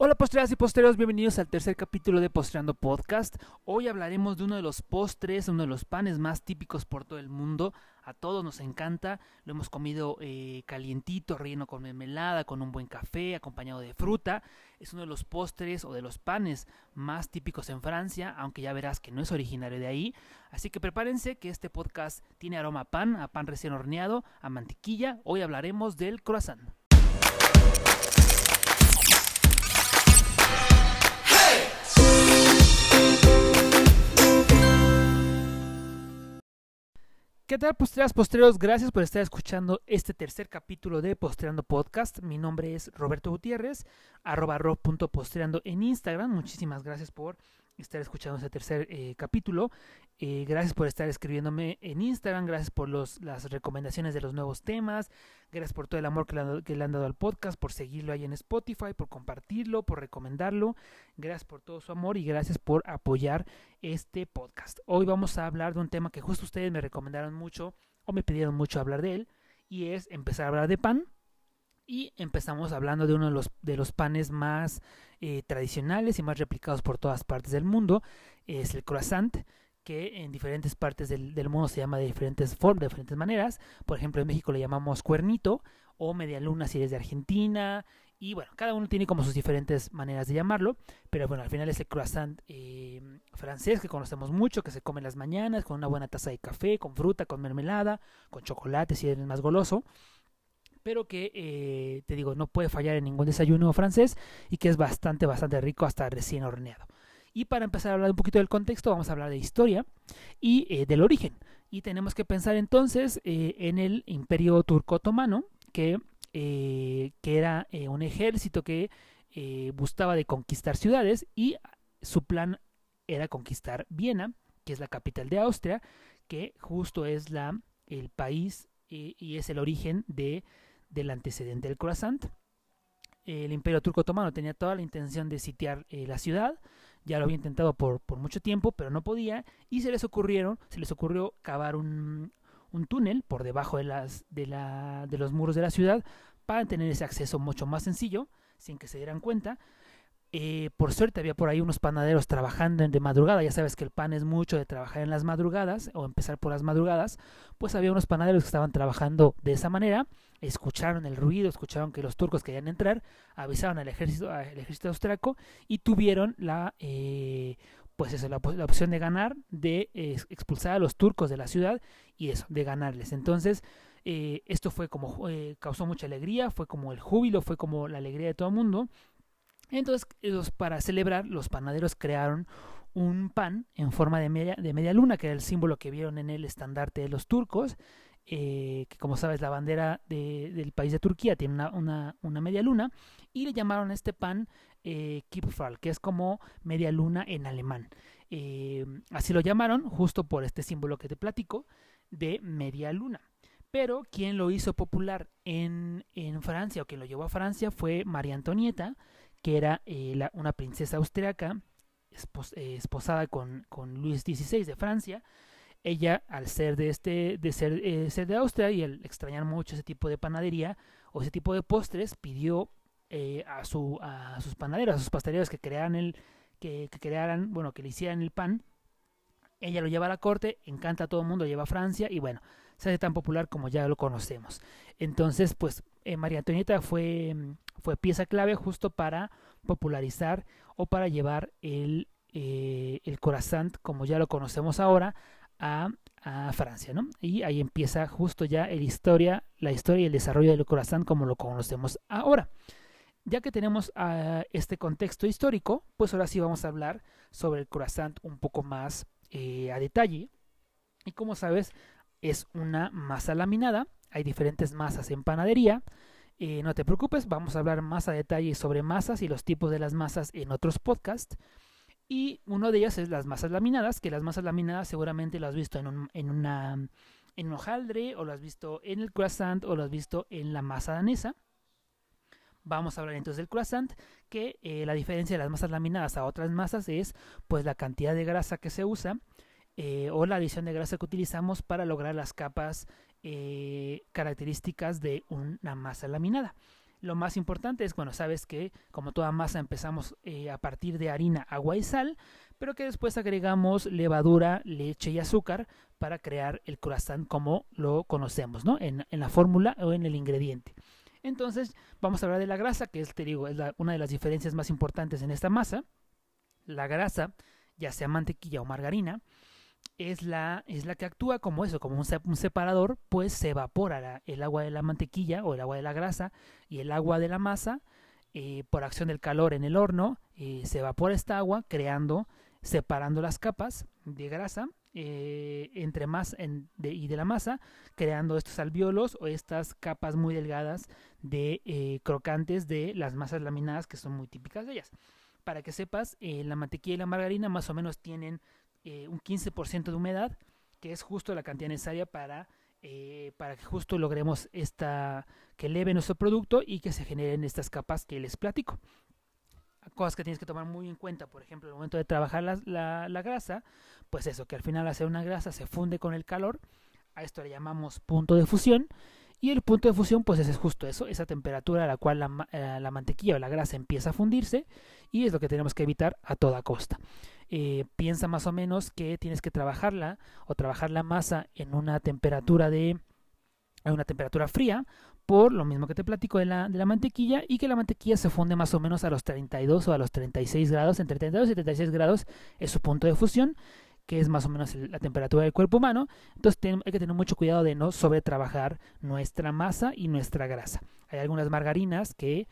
Hola postreras y posteros, bienvenidos al tercer capítulo de Postreando Podcast. Hoy hablaremos de uno de los postres, uno de los panes más típicos por todo el mundo. A todos nos encanta, lo hemos comido eh, calientito, relleno con mermelada, con un buen café, acompañado de fruta. Es uno de los postres o de los panes más típicos en Francia, aunque ya verás que no es originario de ahí. Así que prepárense que este podcast tiene aroma a pan, a pan recién horneado, a mantequilla. Hoy hablaremos del croissant. ¿Qué tal, postreras, postreros? Gracias por estar escuchando este tercer capítulo de Postreando Podcast. Mi nombre es Roberto Gutiérrez, arroba rob.postreando en Instagram. Muchísimas gracias por estar escuchando este tercer eh, capítulo. Eh, gracias por estar escribiéndome en Instagram, gracias por los, las recomendaciones de los nuevos temas, gracias por todo el amor que le, que le, han dado al podcast, por seguirlo ahí en Spotify, por compartirlo, por recomendarlo. Gracias por todo su amor y gracias por apoyar este podcast. Hoy vamos a hablar de un tema que justo ustedes me recomendaron mucho o me pidieron mucho hablar de él y es empezar a hablar de pan. Y empezamos hablando de uno de los, de los panes más eh, tradicionales y más replicados por todas partes del mundo. Es el croissant, que en diferentes partes del, del mundo se llama de diferentes formas, de diferentes maneras. Por ejemplo, en México le llamamos cuernito o media luna si eres de Argentina. Y bueno, cada uno tiene como sus diferentes maneras de llamarlo. Pero bueno, al final es el croissant eh, francés que conocemos mucho, que se come en las mañanas con una buena taza de café, con fruta, con mermelada, con chocolate si eres más goloso pero que eh, te digo no puede fallar en ningún desayuno francés y que es bastante bastante rico hasta recién horneado. Y para empezar a hablar un poquito del contexto vamos a hablar de historia y eh, del origen. Y tenemos que pensar entonces eh, en el imperio turco otomano que, que era un ejército que gustaba de conquistar ciudades y su plan era conquistar Viena, que es la capital de Austria, que justo es la, el país y es el origen de del antecedente del croissant. El imperio turco otomano tenía toda la intención de sitiar eh, la ciudad, ya lo había intentado por, por, mucho tiempo, pero no podía, y se les ocurrieron, se les ocurrió cavar un, un túnel por debajo de, las, de, la, de los muros de la ciudad para tener ese acceso mucho más sencillo, sin que se dieran cuenta. Eh, por suerte había por ahí unos panaderos trabajando de madrugada, ya sabes que el pan es mucho de trabajar en las madrugadas o empezar por las madrugadas, pues había unos panaderos que estaban trabajando de esa manera, escucharon el ruido, escucharon que los turcos querían entrar, avisaron al ejército, al ejército austriaco y tuvieron la, eh, pues eso, la, opción de ganar, de eh, expulsar a los turcos de la ciudad y eso, de ganarles. Entonces, eh, esto fue como, causó mucha alegría, fue como el júbilo, fue como la alegría de todo el mundo entonces, para celebrar, los panaderos crearon un pan en forma de media, de media luna, que era el símbolo que vieron en el estandarte de los turcos, eh, que como sabes la bandera de, del país de Turquía tiene una, una, media luna, y le llamaron este pan eh, que es como media luna en alemán. Eh, así lo llamaron, justo por este símbolo que te platico, de media luna. Pero quien lo hizo popular en, en Francia, o quien lo llevó a Francia, fue María Antonieta, que era eh, una princesa austriaca eh, esposada con, con, Luis XVI de Francia. Ella, al ser de este, de ser, eh, ser de Austria y al extrañar mucho ese tipo de panadería o ese tipo de postres, pidió eh, a, su, a sus panaderos, a sus pasteleros que crearan el, que, que, crearan, bueno, que le hicieran el pan. Ella lo lleva a la corte, encanta a todo el mundo, lleva a Francia y bueno, se hace tan popular como ya lo conocemos. Entonces, pues María Antonieta fue, fue pieza clave justo para popularizar o para llevar el, eh, el croissant, como ya lo conocemos ahora, a, a, Francia, ¿no? Y ahí empieza justo ya el historia, la historia y el desarrollo del croissant como lo conocemos ahora. Ya que tenemos uh, este contexto histórico, pues ahora sí vamos a hablar sobre el croissant un poco más eh, a detalle. Y como sabes, es una masa laminada. Hay diferentes masas en panadería. Eh, no te preocupes, vamos a hablar más a detalle sobre masas y los tipos de las masas en otros podcasts. Y uno de ellos es las masas laminadas, que las masas laminadas seguramente lo has visto en un, en una, en un hojaldre, o lo has visto en el croissant, o lo has visto en la masa danesa. Vamos a hablar entonces del croissant, que eh, la diferencia de las masas laminadas a otras masas es pues la cantidad de grasa que se usa eh, o la adición de grasa que utilizamos para lograr las capas eh, características de una masa laminada. Lo más importante es, bueno, sabes que como toda masa empezamos eh, a partir de harina, agua y sal, pero que después agregamos levadura, leche y azúcar para crear el croissant como lo conocemos, ¿no? En, la fórmula o en el ingrediente. Entonces, vamos a hablar de la grasa, que es, te digo, es una de las diferencias más importantes en esta masa. La grasa, ya sea mantequilla o margarina, es la, es la que actúa como eso, como un, separador, pues se evapora el agua de la mantequilla o el agua de la grasa y el agua de la masa eh, por acción del calor en el horno, eh, se evapora esta agua creando, separando las capas de grasa eh, entre más y de la masa, creando estos alveolos o estas capas muy delgadas de crocantes de las masas laminadas que son muy típicas de ellas. Para que sepas, la mantequilla y la margarina más o menos tienen eh, un 15% de humedad, que es justo la cantidad necesaria para, eh, para que justo logremos esta, que eleve nuestro producto y que se generen estas capas que les platico. Cosas que tienes que tomar muy en cuenta, por ejemplo, el momento de trabajar la, la grasa, pues eso, que al final hacer una grasa se funde con el calor, a esto le llamamos punto de fusión, y el punto de fusión, pues es justo eso, esa temperatura a la cual la, eh, la, mantequilla o la grasa empieza a fundirse y es lo que tenemos que evitar a toda costa. Eh, piensa más o menos que tienes que trabajarla o trabajar la masa en una temperatura de a una temperatura fría por lo mismo que te platico de la, de la mantequilla y que la mantequilla se funde más o menos a los 32 o a los 36 grados, entre 32 y 36 grados es su punto de fusión que es más o menos la temperatura del cuerpo humano. Entonces hay que tener mucho cuidado de no sobretrabajar nuestra masa y nuestra grasa. Hay algunas margarinas que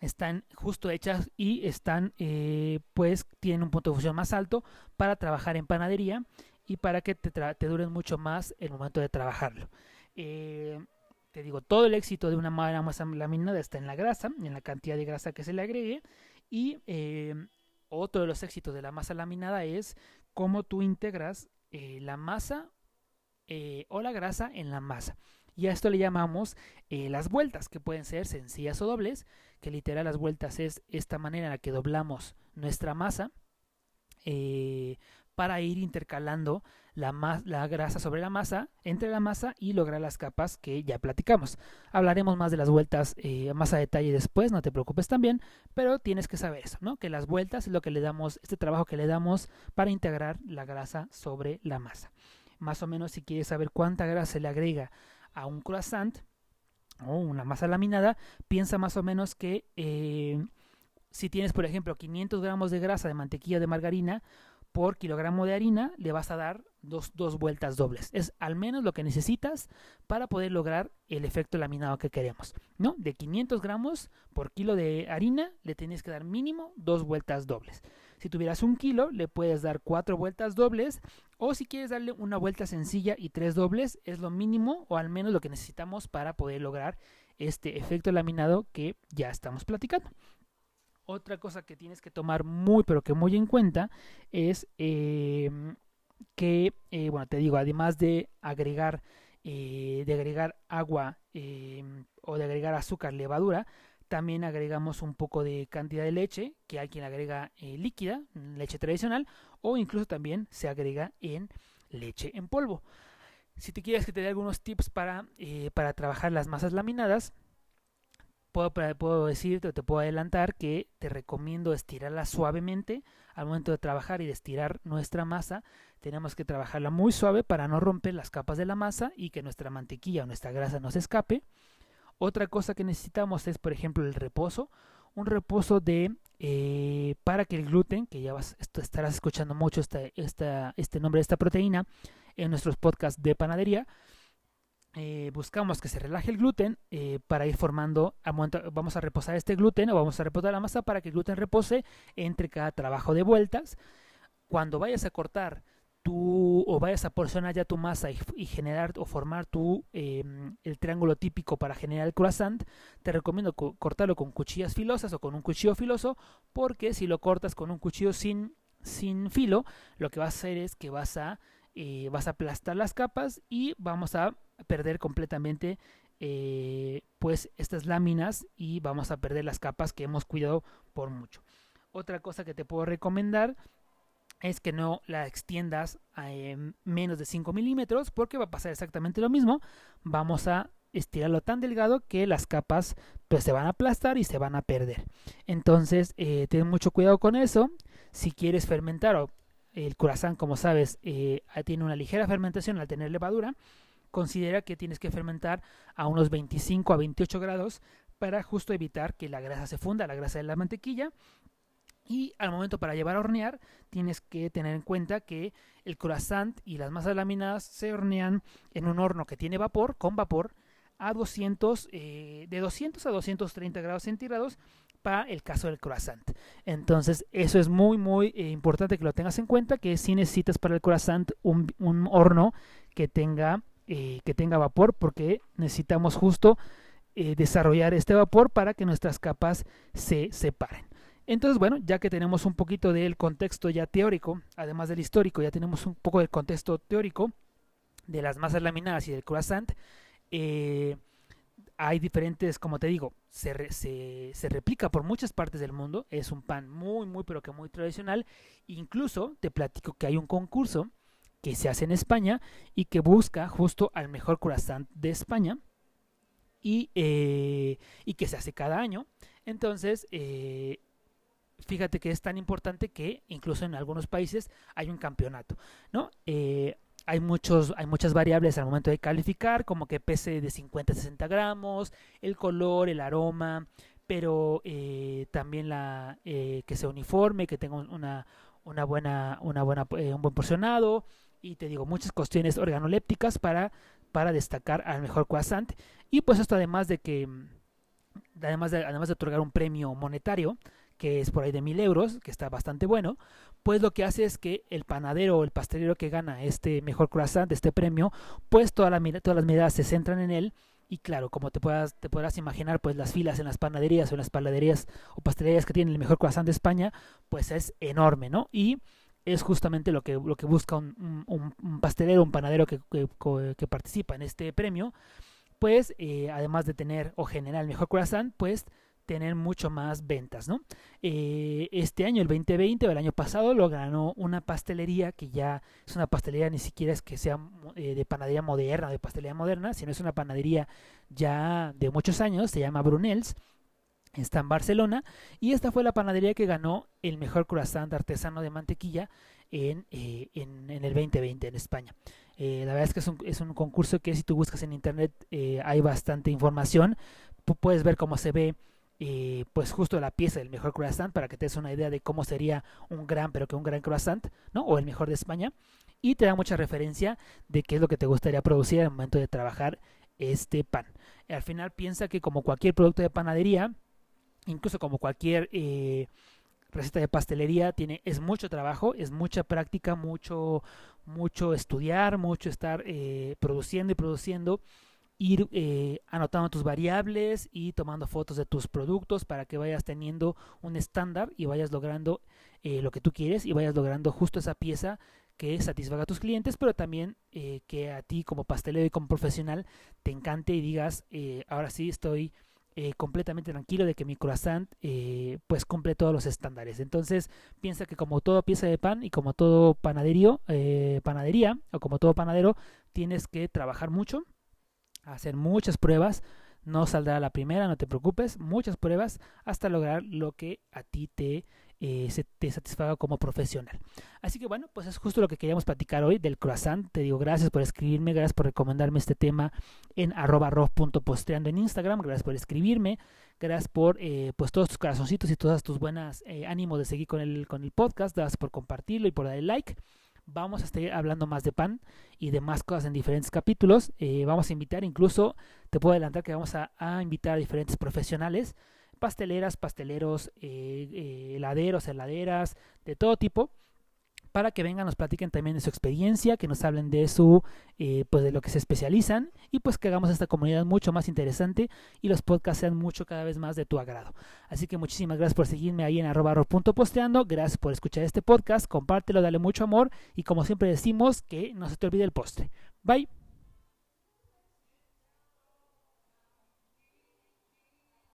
están justo hechas y están eh, pues tienen un punto de fusión más alto para trabajar en panadería y para que te, duren mucho más el momento de trabajarlo. Eh, te digo, todo el éxito de una masa laminada está en la grasa, en la cantidad de grasa que se le agregue y eh, otro de los éxitos de la masa laminada es cómo tú integras la masa o la grasa en la masa. Y a esto le llamamos las vueltas, que pueden ser sencillas o dobles, que literal las vueltas es esta manera en la que doblamos nuestra masa para ir intercalando la, la, grasa sobre la masa, entre la masa y lograr las capas que ya platicamos. Hablaremos más de las vueltas eh, más a detalle después, no te preocupes también, pero tienes que saber eso, ¿no? Que las vueltas es lo que le damos, este trabajo que le damos para integrar la grasa sobre la masa. Más o menos si quieres saber cuánta grasa se le agrega a un croissant o una masa laminada, piensa más o menos que eh, si tienes, por ejemplo, 500 gramos de grasa de mantequilla de margarina, por kilogramo de harina le vas a dar dos, dos, vueltas dobles. Es al menos lo que necesitas para poder lograr el efecto laminado que queremos. ¿no? De 500 gramos por kilo de harina le tienes que dar mínimo dos vueltas dobles. Si tuvieras un kilo, le puedes dar cuatro vueltas dobles. O si quieres darle una vuelta sencilla y tres dobles, es lo mínimo o al menos lo que necesitamos para poder lograr este efecto laminado que ya estamos platicando. Otra cosa que tienes que tomar muy, pero que muy en cuenta es em, que, eh, bueno, te digo, además de agregar, eh, de agregar agua em, o de agregar azúcar, levadura, también agregamos un poco de cantidad de leche, que hay quien agrega eh, líquida, leche tradicional, o incluso también se agrega en leche en polvo. Si te quieres que te dé algunos tips para, para trabajar las masas laminadas, puedo, decirte o te puedo adelantar que te recomiendo estirarla suavemente al momento de trabajar y de estirar nuestra masa. Tenemos que trabajarla muy suave para no romper las capas de la masa y que nuestra mantequilla o nuestra grasa no se escape. Otra cosa que necesitamos es, por ejemplo, el reposo. Un reposo de eh, para que el gluten, que ya vas, estarás escuchando mucho este nombre de esta proteína en nuestros podcasts de panadería, eh, buscamos que se relaje el gluten eh, para ir formando, vamos a reposar este gluten o vamos a reposar la masa para que el gluten repose entre cada trabajo de vueltas. Cuando vayas a cortar tu, o vayas a porcionar ya tu masa y, generar o formar tu, em, el triángulo típico para generar el croissant, te recomiendo cortarlo con cuchillas filosas o con un cuchillo filoso porque si lo cortas con un cuchillo sin, sin filo, lo que va a hacer es que vas a, eh, vas a aplastar las capas y vamos a perder completamente eh, pues estas láminas y vamos a perder las capas que hemos cuidado por mucho. Otra cosa que te puedo recomendar es que no la extiendas a menos de 5 milímetros porque va a pasar exactamente lo mismo. Vamos a estirarlo tan delgado que las capas pues se van a aplastar y se van a perder. Entonces, eh, ten mucho cuidado con eso. Si quieres fermentar o el croissant, como sabes, eh, tiene una ligera fermentación al tener levadura, considera que tienes que fermentar a unos 25 a 28 grados para justo evitar que la grasa se funda, la grasa de la mantequilla. Y al momento para llevar a hornear, tienes que tener en cuenta que el croissant y las masas laminadas se hornean en un horno que tiene vapor, con vapor, a 200, eh, de 200 a 230 grados centígrados para el caso del croissant. Entonces, eso es muy, muy eh, importante que lo tengas en cuenta, que si necesitas para el croissant un, un horno que tenga, eh, que tenga vapor, porque necesitamos justo desarrollar este vapor para que nuestras capas se separen. Entonces, bueno, ya que tenemos un poquito del contexto ya teórico, además del histórico, ya tenemos un poco del contexto teórico de las masas laminadas y del croissant, eh, hay diferentes, como te digo, se, se, replica por muchas partes del mundo. Es un pan muy, muy, pero que muy tradicional. Incluso te platico que hay un concurso que se hace en España y que busca justo al mejor croissant de España y, eh, y que se hace cada año. Entonces, eh, fíjate que es tan importante que incluso en algunos países hay un campeonato, ¿no? hay, muchos, hay muchas variables al momento de calificar, como que pese de 50 a 60 gramos, el color, el aroma, pero eh, también la eh, que sea uniforme, que tenga una, una buena, una buena, eh, un buen porcionado, y te digo, muchas cuestiones organolépticas para, para destacar al mejor croissant. Y pues esto además de que, además de, además de otorgar un premio monetario, que es por ahí de mil euros, que está bastante bueno, pues lo que hace es que el panadero o el pastelero que gana este mejor croissant, este premio, pues toda todas las miradas se centran en él y claro, como te puedas te podrás imaginar, pues las filas en las panaderías o en las panaderías o pastelerías que tienen el mejor croissant de España, pues es enorme, ¿no? Y es justamente lo que, lo que busca un, un, pastelero, un panadero que, que, participa en este premio, pues eh, además de tener o generar el mejor croissant, pues tener mucho más ventas, ¿no? Eh, este año, el 2020 o el año pasado, lo ganó una pastelería que ya es una pastelería ni siquiera es que sea eh, de panadería moderna, de pastelería moderna, sino es una panadería ya de muchos años, se llama Brunels, está en Barcelona, y esta fue la panadería que ganó el mejor croissant artesano de mantequilla en, eh, en, el 2020 en España. la verdad es que es un, es un, concurso que si tú buscas en internet hay bastante información, puedes ver cómo se ve y pues justo la pieza del mejor croissant para que te des una idea de cómo sería un gran pero que un gran croissant, ¿no? O el mejor de España y te da mucha referencia de qué es lo que te gustaría producir al momento de trabajar este pan. Al final piensa que como cualquier producto de panadería, incluso como cualquier eh, receta de pastelería, tiene es mucho trabajo, es mucha práctica, mucho mucho estudiar, mucho estar eh, produciendo y produciendo ir eh, anotando tus variables y tomando fotos de tus productos para que vayas teniendo un estándar y vayas logrando eh, lo que tú quieres y vayas logrando justo esa pieza que satisfaga a tus clientes, pero también eh, que a ti como pastelero y como profesional te encante y digas, ahora sí estoy completamente tranquilo de que mi croissant pues cumple todos los estándares. Entonces piensa que como toda pieza de pan y como todo panadería o como todo panadero tienes que trabajar mucho hacer muchas pruebas. No saldrá la primera, no te preocupes. Muchas pruebas hasta lograr lo que a ti te, eh, te satisfaga como profesional. Así que bueno, pues es justo lo que queríamos platicar hoy del croissant. Te digo gracias por escribirme, gracias por recomendarme este tema en arroba postreando en Instagram. Gracias por escribirme. Gracias por eh, pues todos tus corazoncitos y todas tus buenas eh, ánimos de seguir con el, con el podcast. Gracias por compartirlo y por darle like vamos a estar hablando más de pan y de más cosas en diferentes capítulos. Eh, vamos a invitar, incluso te puedo adelantar que vamos a, invitar a diferentes profesionales, pasteleras, pasteleros, eh, eh, heladeros, heladeras, de todo tipo para que vengan, nos platiquen también de su experiencia, que nos hablen de su, eh, pues de lo que se especializan y pues que hagamos esta comunidad mucho más interesante y los podcasts sean mucho cada vez más de tu agrado. Así que muchísimas gracias por seguirme ahí en arroba posteando, gracias por escuchar este podcast, compártelo, dale mucho amor y como siempre decimos, que no se te olvide el postre. Bye.